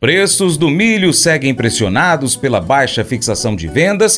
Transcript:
Preços do milho seguem pressionados pela baixa fixação de vendas